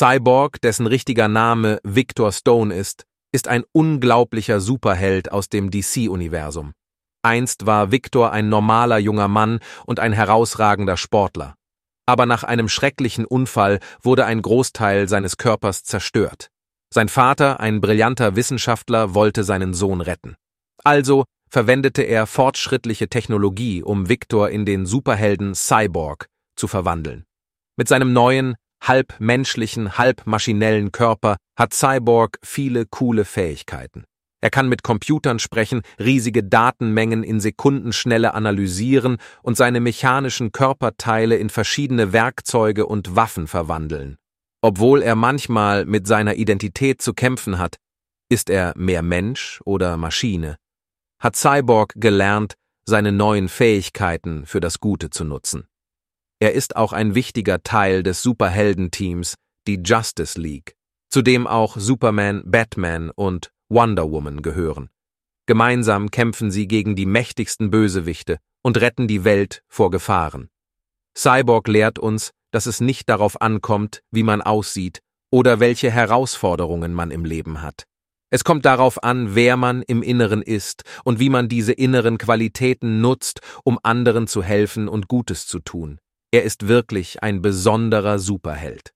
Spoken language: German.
Cyborg, dessen richtiger Name Victor Stone ist, ist ein unglaublicher Superheld aus dem DC-Universum. Einst war Victor ein normaler junger Mann und ein herausragender Sportler. Aber nach einem schrecklichen Unfall wurde ein Großteil seines Körpers zerstört. Sein Vater, ein brillanter Wissenschaftler, wollte seinen Sohn retten. Also verwendete er fortschrittliche Technologie, um Victor in den Superhelden Cyborg zu verwandeln. Mit seinem neuen, halb menschlichen, halb maschinellen Körper hat Cyborg viele coole Fähigkeiten. Er kann mit Computern sprechen, riesige Datenmengen in Sekundenschnelle analysieren und seine mechanischen Körperteile in verschiedene Werkzeuge und Waffen verwandeln. Obwohl er manchmal mit seiner Identität zu kämpfen hat, ist er mehr Mensch oder Maschine? Hat Cyborg gelernt, seine neuen Fähigkeiten für das Gute zu nutzen? Er ist auch ein wichtiger Teil des Superheldenteams, die Justice League, zu dem auch Superman, Batman und Wonder Woman gehören. Gemeinsam kämpfen sie gegen die mächtigsten Bösewichte und retten die Welt vor Gefahren. Cyborg lehrt uns, dass es nicht darauf ankommt, wie man aussieht oder welche Herausforderungen man im Leben hat. Es kommt darauf an, wer man im Inneren ist und wie man diese inneren Qualitäten nutzt, um anderen zu helfen und Gutes zu tun. Er ist wirklich ein besonderer Superheld.